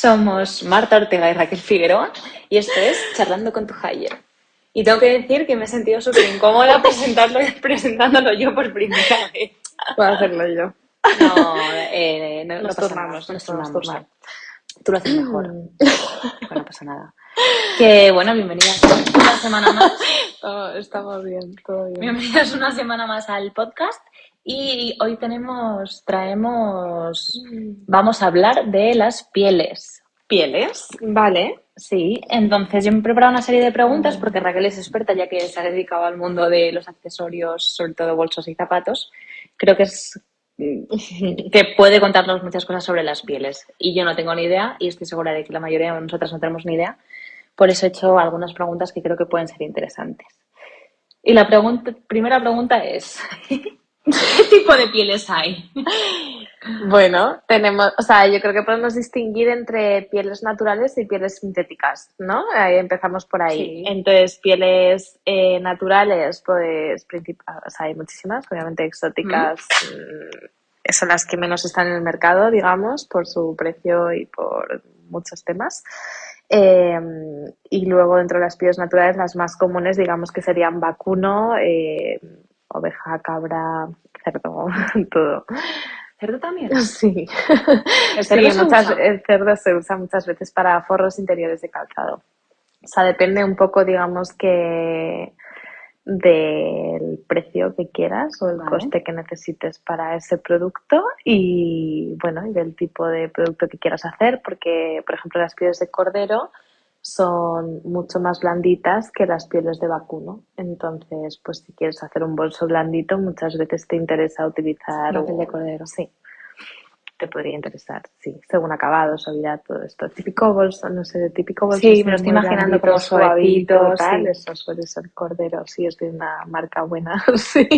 Somos Marta Ortega y Raquel Figueroa y esto es Charlando con tu Hire. Y tengo que decir que me he sentido súper incómoda presentarlo, presentándolo yo por primera vez. Puedo hacerlo yo. No, eh, no, no Nos pasa turnamos, nada, nos. Tú lo haces mejor. Bueno, no pasa nada. Que bueno, bienvenidas una semana más. Todo- estamos bien, todo bien. Bienvenidas una semana más al podcast. Y hoy tenemos, traemos, vamos a hablar de las pieles. ¿Pieles? Vale. Sí, entonces yo me he preparado una serie de preguntas porque Raquel es experta ya que se ha dedicado al mundo de los accesorios, sobre todo bolsos y zapatos. Creo que es mm, que puede contarnos muchas cosas sobre las pieles y yo no tengo ni idea y estoy segura de que la mayoría de nosotras no tenemos ni idea. Por eso he hecho algunas preguntas que creo que pueden ser interesantes. Y la pregunta, primera pregunta es, ¿qué tipo de pieles hay? Bueno, tenemos, o sea, yo creo que podemos distinguir entre pieles naturales y pieles sintéticas, ¿no? Ahí empezamos por ahí. Sí. Entonces, pieles eh, naturales, pues, o sea, hay muchísimas, obviamente exóticas, mm, son las que menos están en el mercado, digamos, por su precio y por muchos temas. Eh, y luego dentro de las pieles naturales, las más comunes, digamos que serían vacuno, eh, oveja, cabra, cerdo, todo. ¿Cerdo también? Sí, ¿El cerdo se muchas- usa? el cerdo se usa muchas veces para forros interiores de calzado. O sea, depende un poco, digamos, que del precio que quieras o el Vale. coste que necesites para ese producto y, bueno, y del tipo de producto que quieras hacer, porque, por ejemplo, las pieles de cordero son mucho más blanditas que las pieles de vacuno. Entonces, pues si quieres hacer un bolso blandito, muchas veces te interesa utilizar La piel de cordero. Sí, te podría interesar, sí, según acabado, suavidad, todo esto. Típico bolso, no sé, típico bolso. Sí, me lo estoy imaginando como suavecito, tal, sí. eso suele ser cordero, sí, es de una marca buena, sí.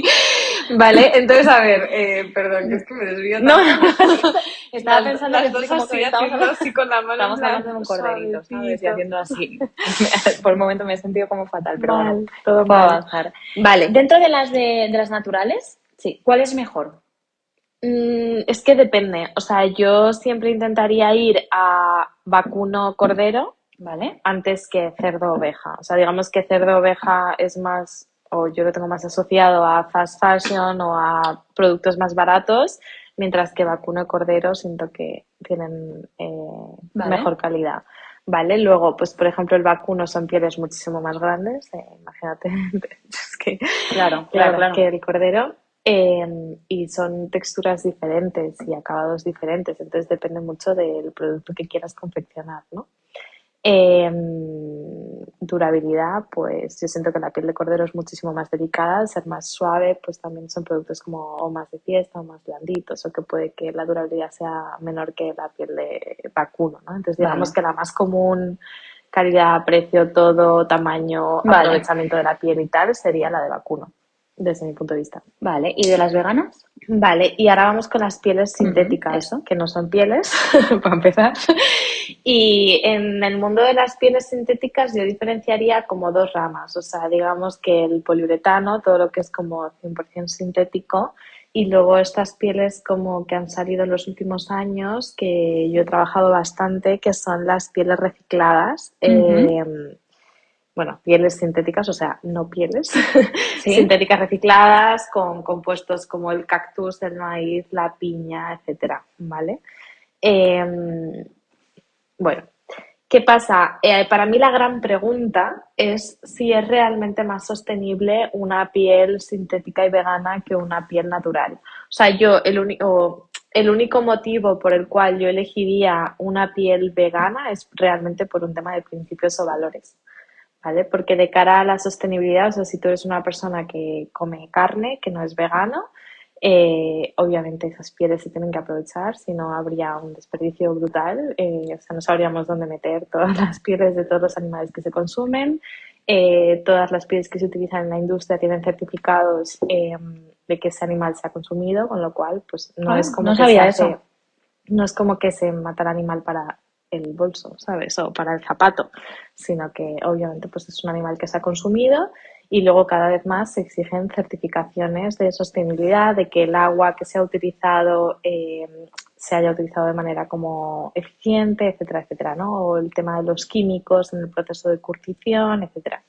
Vale, entonces, a ver, eh, perdón, que es que me desvío No, estaba pensando las que dos estoy como así, que estamos hablando, así con la mano. estamos hablando de un corderito, ¿sabes? Y haciendo así. Por el momento me he sentido como fatal, pero Mal, bueno, todo puedo mal. avanzar. Vale, Dentro de las de, de las naturales, sí. ¿cuál es mejor? Mm, es que depende, o sea, yo siempre intentaría ir a vacuno cordero, ¿Vale? antes que cerdo oveja. O sea, digamos que cerdo oveja es más, o yo lo tengo más asociado a fast fashion o a productos más baratos, mientras que vacuno cordero siento que tienen eh, Vale. mejor calidad. Vale, luego, pues por ejemplo, el vacuno son pieles muchísimo más grandes, eh, imagínate, es que claro, claro, claro. que el cordero. Eh, y son texturas diferentes y acabados diferentes, entonces depende mucho del producto que quieras confeccionar, ¿no? Eh, durabilidad, pues yo siento que la piel de cordero es muchísimo más delicada, al ser más suave, pues también son productos como o más de fiesta o más blanditos, o que puede que la durabilidad sea menor que la piel de vacuno, ¿no? Entonces digamos Vale. que la más común, calidad, precio, todo, tamaño, Vale. aprovechamiento de la piel y tal, sería la de vacuno, desde mi punto de vista. Vale, ¿y de las veganas? Vale, y ahora vamos con las pieles sintéticas, eso. que no son pieles, para empezar. Y en el mundo de las pieles sintéticas yo diferenciaría como dos ramas, o sea, digamos que el poliuretano, todo lo que es como 100% sintético, y luego estas pieles como que han salido en los últimos años, que yo he trabajado bastante, que son las pieles recicladas. eh, bueno, pieles sintéticas, o sea, no pieles, Sí. sintéticas recicladas con compuestos como el cactus, el maíz, la piña, etcétera, ¿vale? Eh, bueno, ¿qué pasa? Eh, para mí la gran pregunta es si es realmente más sostenible una piel sintética y vegana que una piel natural. O sea, yo el único, el único motivo por el cual yo elegiría una piel vegana es realmente por un tema de principios o valores. ¿Vale? Porque de cara a la sostenibilidad, o sea, si tú eres una persona que come carne, que no es vegano, eh, obviamente esas pieles se tienen que aprovechar, si no habría un desperdicio brutal, eh, o sea, no sabríamos dónde meter todas las pieles de todos los animales que se consumen, eh, todas las pieles que se utilizan en la industria tienen certificados eh, de que ese animal se ha consumido, con lo cual, pues no Ah, es como no que sabía se hace- eso. no es como que se mata el animal para el bolso, ¿sabes? O para el zapato, sino que obviamente pues es un animal que se ha consumido y luego cada vez más se exigen certificaciones de sostenibilidad, de que el agua que se ha utilizado eh, se haya utilizado de manera como eficiente, etcétera, etcétera, ¿no? O el tema de los químicos en el proceso de curtición, etcétera.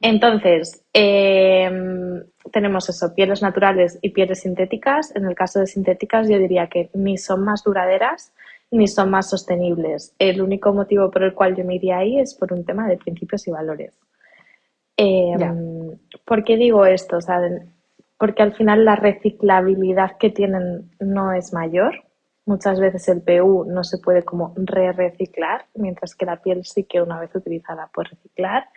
Entonces, em, tenemos eso, pieles naturales y pieles sintéticas. En el caso de sintéticas, yo diría que ni son más duraderas ni son más sostenibles. El único motivo por el cual yo me iría ahí es por un tema de principios y valores. Em, ¿Por qué digo esto? porque al final la reciclabilidad que tienen no es mayor. Muchas veces el PU no se puede como re-reciclar, mientras que la piel sí que una vez utilizada puede reciclar.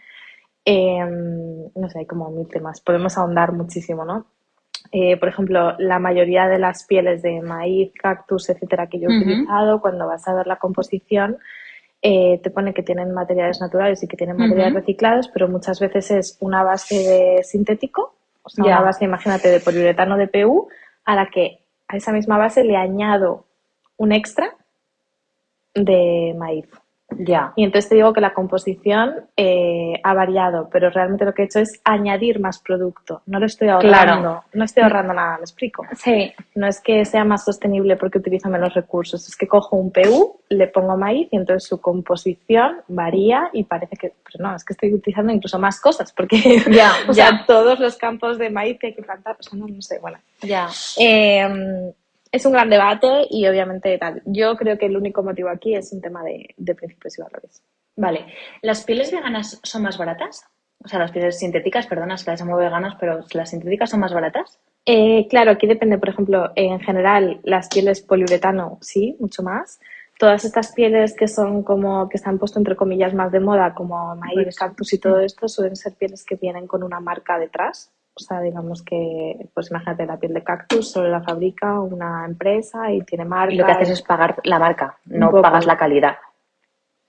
Em, no sé, hay como mil temas. Podemos ahondar muchísimo, ¿no? Eh, por ejemplo, la mayoría de las pieles de maíz, cactus, etcétera, que yo he utilizado, cuando vas a ver la composición, eh, te pone que tienen materiales naturales y que tienen materiales reciclados, pero muchas veces es una base de sintético, o sea, una base, imagínate, de poliuretano de PU, a la que a esa misma base le añado un extra de maíz. Ya. Y entonces te digo que la composición eh, ha variado, pero realmente lo que he hecho es añadir más producto. No lo estoy ahorrando. No estoy ahorrando nada, ¿me explico? Sí. No es que sea más sostenible porque utilizo menos recursos, es que cojo un PU, le pongo maíz y entonces su composición varía y parece que, pero no, es que estoy utilizando incluso más cosas porque ya, o sea, todos los campos de maíz que hay que plantar, o sea, no, no sé, bueno. Ya. Eh, es un gran debate y obviamente tal. Yo creo que el único motivo aquí es un tema de, principios y valores. Vale. ¿Las pieles veganas son más baratas? O sea, las pieles sintéticas, perdona, es que las llamo veganas, pero ¿las sintéticas son más baratas? Eh, claro, aquí depende, por ejemplo, en general, las pieles poliuretano, sí, mucho más. Todas estas pieles que son como, que están puesto entre comillas más de moda, como maíz, cactus y todo esto, suelen ser pieles que vienen con una marca detrás. O sea, digamos que, pues imagínate, la piel de cactus solo la fabrica una empresa y tiene marca. Y lo que haces es pagar la marca, no pagas la calidad.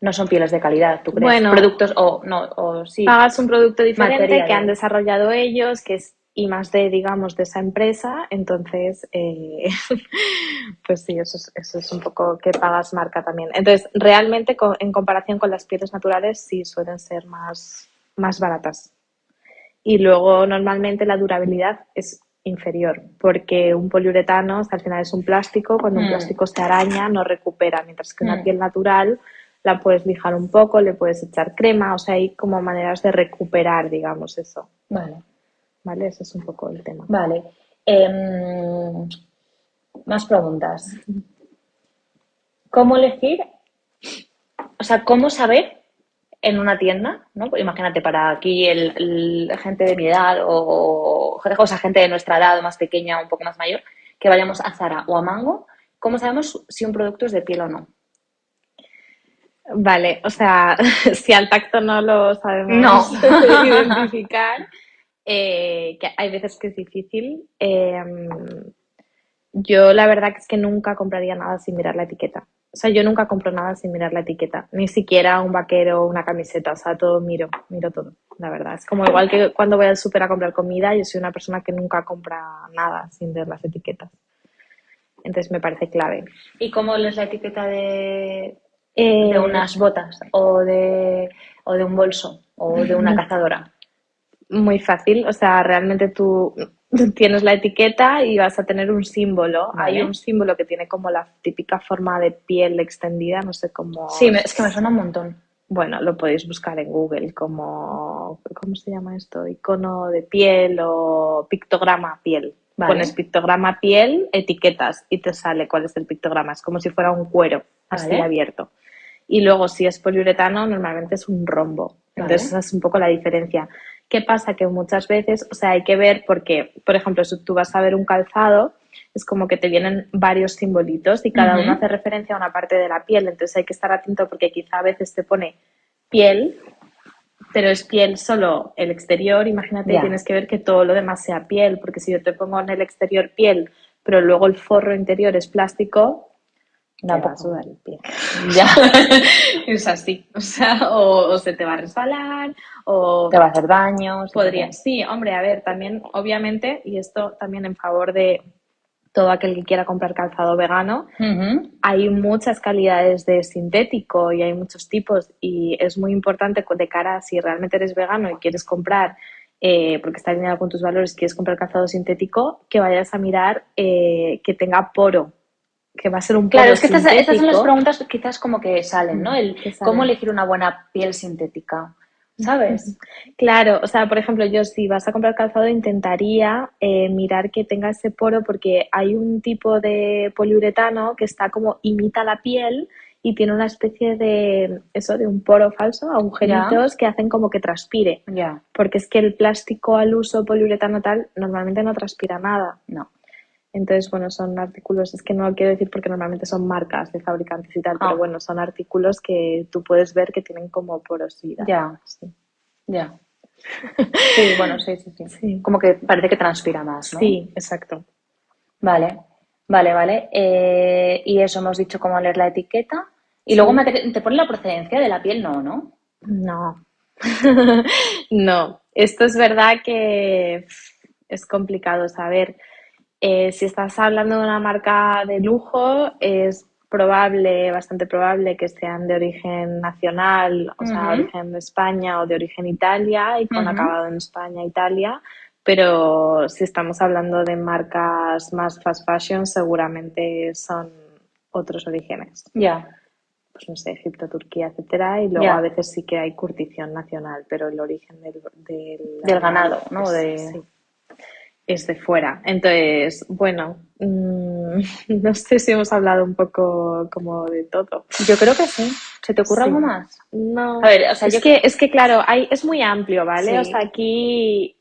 No son pieles de calidad, tú crees. Bueno, productos o no, o sí. Pagas un producto diferente que han desarrollado ellos, que es I más D, digamos, de esa empresa. Entonces, eh, pues sí, eso es, eso es un poco que pagas marca también. Entonces, realmente, en comparación con las pieles naturales, sí suelen ser más, más baratas y luego normalmente la durabilidad es inferior, porque un poliuretano al final es un plástico, cuando un mm. plástico se araña no recupera, mientras que una mm. piel natural la puedes lijar un poco, le puedes echar crema, o sea, hay como maneras de recuperar, digamos, eso. Vale. Vale, ese es un poco el tema. Vale. Em, más preguntas. ¿Cómo elegir? O sea, ¿cómo saber en una tienda, ¿no? Pues imagínate, para aquí el, gente de mi edad o, o sea, gente de nuestra edad más pequeña o un poco más mayor, que vayamos a Zara o a Mango, ¿cómo sabemos si un producto es de piel o no? Vale, o sea, si al tacto no lo sabemos no. identificar, eh, que hay veces que es difícil. Em, yo la verdad que es que nunca compraría nada sin mirar la etiqueta. O sea, yo nunca compro nada sin mirar la etiqueta, ni siquiera un vaquero o una camiseta, o sea, todo miro, miro todo, la verdad. Es como igual que cuando voy al súper a comprar comida, yo soy una persona que nunca compra nada sin ver las etiquetas. Entonces me parece clave. ¿Y cómo lees la etiqueta de, de eh, unas botas o de, o de un bolso o de una cazadora? Muy fácil, o sea, realmente tú tienes la etiqueta y vas a tener un símbolo. Hay un símbolo que tiene como la típica forma de piel extendida, no sé cómo. Sí, es que me suena un montón. Bueno, lo podéis buscar en Google como. ¿Cómo se llama esto? Icono de piel o pictograma piel. Pones pictograma piel, etiquetas y te sale cuál es el pictograma. Es como si fuera un cuero así abierto. Y luego, si es poliuretano, normalmente es un rombo. Entonces, esa es un poco la diferencia. ¿Qué pasa? Que muchas veces, o sea, hay que ver porque, por ejemplo, si tú vas a ver un calzado, es como que te vienen varios simbolitos y cada uno hace referencia a una parte de la piel, entonces hay que estar atento porque quizá a veces te pone piel, pero es piel solo el exterior, imagínate, tienes que ver que todo lo demás sea piel, porque si yo te pongo en el exterior piel, pero luego el forro interior es plástico, no va a sudar el pie. Ya, es así. O sea, o, se te va a resbalar, o... Te va a hacer daño. Podría, sí, hombre, a ver, también, obviamente, y esto también en favor de todo aquel que quiera comprar calzado vegano, hay muchas calidades de sintético y hay muchos tipos y es muy importante de cara a si realmente eres vegano y quieres comprar eh, porque está alineado con tus valores, quieres comprar calzado sintético, que vayas a mirar eh, que tenga poro, que va a ser un Claro, es que estas, estas son las preguntas quizás como que salen, ¿no? El Que salen. cómo elegir una buena piel sintética, ¿sabes? Claro, o sea, por ejemplo, yo si vas a comprar calzado intentaría eh, mirar que tenga ese poro porque hay un tipo de poliuretano que está como imita la piel y tiene una especie de eso, de un poro falso, agujeritos que hacen como que transpire. Ya, Porque es que el plástico al uso poliuretano tal normalmente no transpira nada. no. Entonces, bueno, son artículos, es que no lo quiero decir porque normalmente son marcas de fabricantes y tal, Ah. pero bueno, son artículos que tú puedes ver que tienen como porosidad. Ya. Sí. Ya. Sí, bueno, sí, sí, sí. Sí. Como que parece que transpira más, ¿no? Sí, exacto. Vale, vale, vale. Eh, y eso hemos dicho cómo leer la etiqueta. Y luego me te, pone la procedencia de la piel, no, ¿no? No. no. Esto es verdad que es complicado saber. Eh, si estás hablando de una marca de lujo, es probable, bastante probable que sean de origen nacional, o sea, Ujú. origen de España o de origen Italia y con acabado en España, Italia. Pero si estamos hablando de marcas más fast fashion, seguramente son otros orígenes Ya, pues no sé, Egipto, Turquía, etcétera, y luego a veces sí que hay curtición nacional, pero el origen del, del, Del ganado, ¿no? es, De- sí, es de fuera. Entonces, bueno, mm, no sé si hemos hablado un poco como de todo. yo creo que sí. ¿Se te ocurre Sí. algo más? No, A ver, o sea, es yo que, es que claro, hay, es muy amplio, ¿vale? Sí. O sea, aquí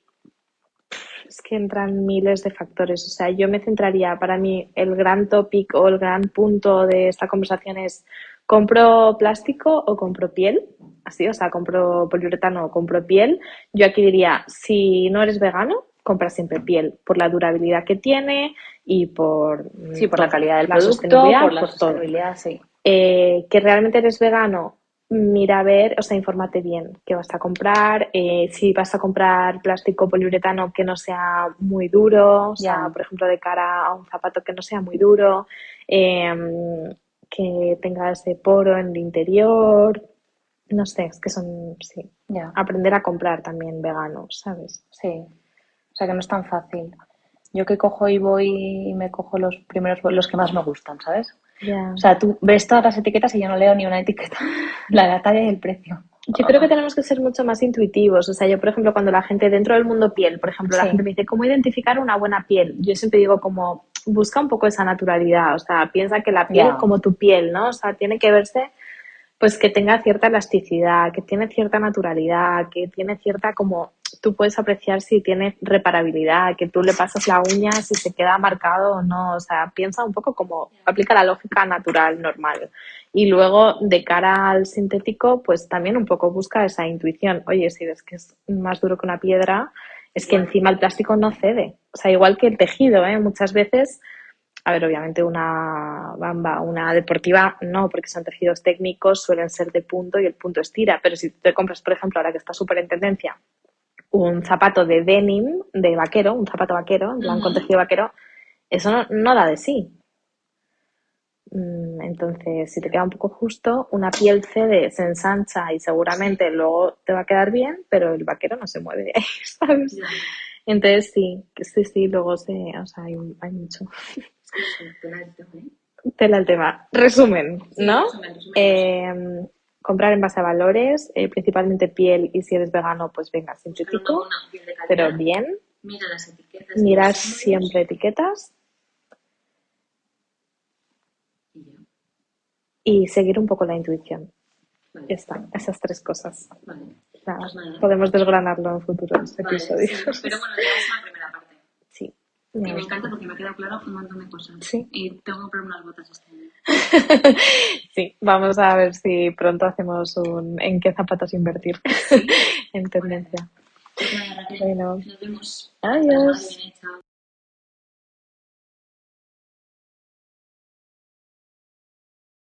es que entran miles de factores. O sea, yo me centraría, para mí, el gran topic o el gran punto de esta conversación es, ¿compro plástico o compro piel? Así, o sea, compro poliuretano o compro piel. Yo aquí diría, si no eres vegano, compra siempre piel, por la durabilidad que tiene y por, Sí, por la calidad del la producto, sostenibilidad, por la por sostenibilidad, sí. eh, que realmente eres vegano, mira a ver, o sea, infórmate bien qué vas a comprar, eh, si vas a comprar plástico poliuretano que no sea muy duro, o sea, por ejemplo, de cara a un zapato que no sea muy duro, eh, que tenga ese poro en el interior, no sé, es que son, sí, aprender a comprar también vegano, ¿sabes? sí. O sea que no es tan fácil. Yo que cojo y voy y me cojo los primeros, los que más me gustan, ¿sabes? O sea, tú ves todas las etiquetas y yo no leo ni una etiqueta. La, la talla y el precio. Yo creo que tenemos que ser mucho más intuitivos. O sea, yo, por ejemplo, cuando la gente dentro del mundo piel, por ejemplo, la gente me dice, ¿cómo identificar una buena piel? Yo siempre digo como, busca un poco esa naturalidad. O sea, piensa que la piel, Ya. como tu piel, ¿no? O sea, tiene que verse, pues, que tenga cierta elasticidad, que tiene cierta naturalidad, que tiene cierta como, tú puedes apreciar si tiene reparabilidad, que tú le pasas la uña si se queda marcado o no. O sea, piensa un poco como, aplica la lógica natural, normal. Y luego, de cara al sintético, pues también un poco busca esa intuición. Oye, si ves que es más duro que una piedra, es que encima el plástico no cede. O sea, igual que el tejido, ¿eh? Muchas veces, a ver, obviamente una bamba, una deportiva, no, porque son tejidos técnicos, suelen ser de punto y el punto estira. Pero si te compras, por ejemplo, ahora que está súper en tendencia, un zapato de denim, de vaquero, un zapato vaquero, en plan con tejido vaquero, eso no, no da de sí. Mm, Entonces, si te queda un poco justo, una piel cede, se ensancha y seguramente luego te va a quedar bien, pero el vaquero no se mueve de ahí, ¿sabes? Entonces, sí, sí, sí, luego se, o sea, hay, hay mucho. Tela el tema. Resumen, ¿no? Eh, comprar en base a valores, eh, principalmente piel y si eres vegano, pues venga, sintético, pero bien. Mira las etiquetas. Mirar siempre etiquetas y seguir un poco la intuición. Ya está, esas tres cosas. Nada, Pues nada. podemos desgranarlo en futuros episodios. Pero bueno, ya es la primera parte. Sí. Ya me encanta porque me ha quedado claro un montón de cosas. Sí. Y tengo que comprar unas botas este año. Sí, vamos a ver si pronto hacemos un en qué zapatos invertir en tendencia. Pues Bueno, Nos vemos. adiós.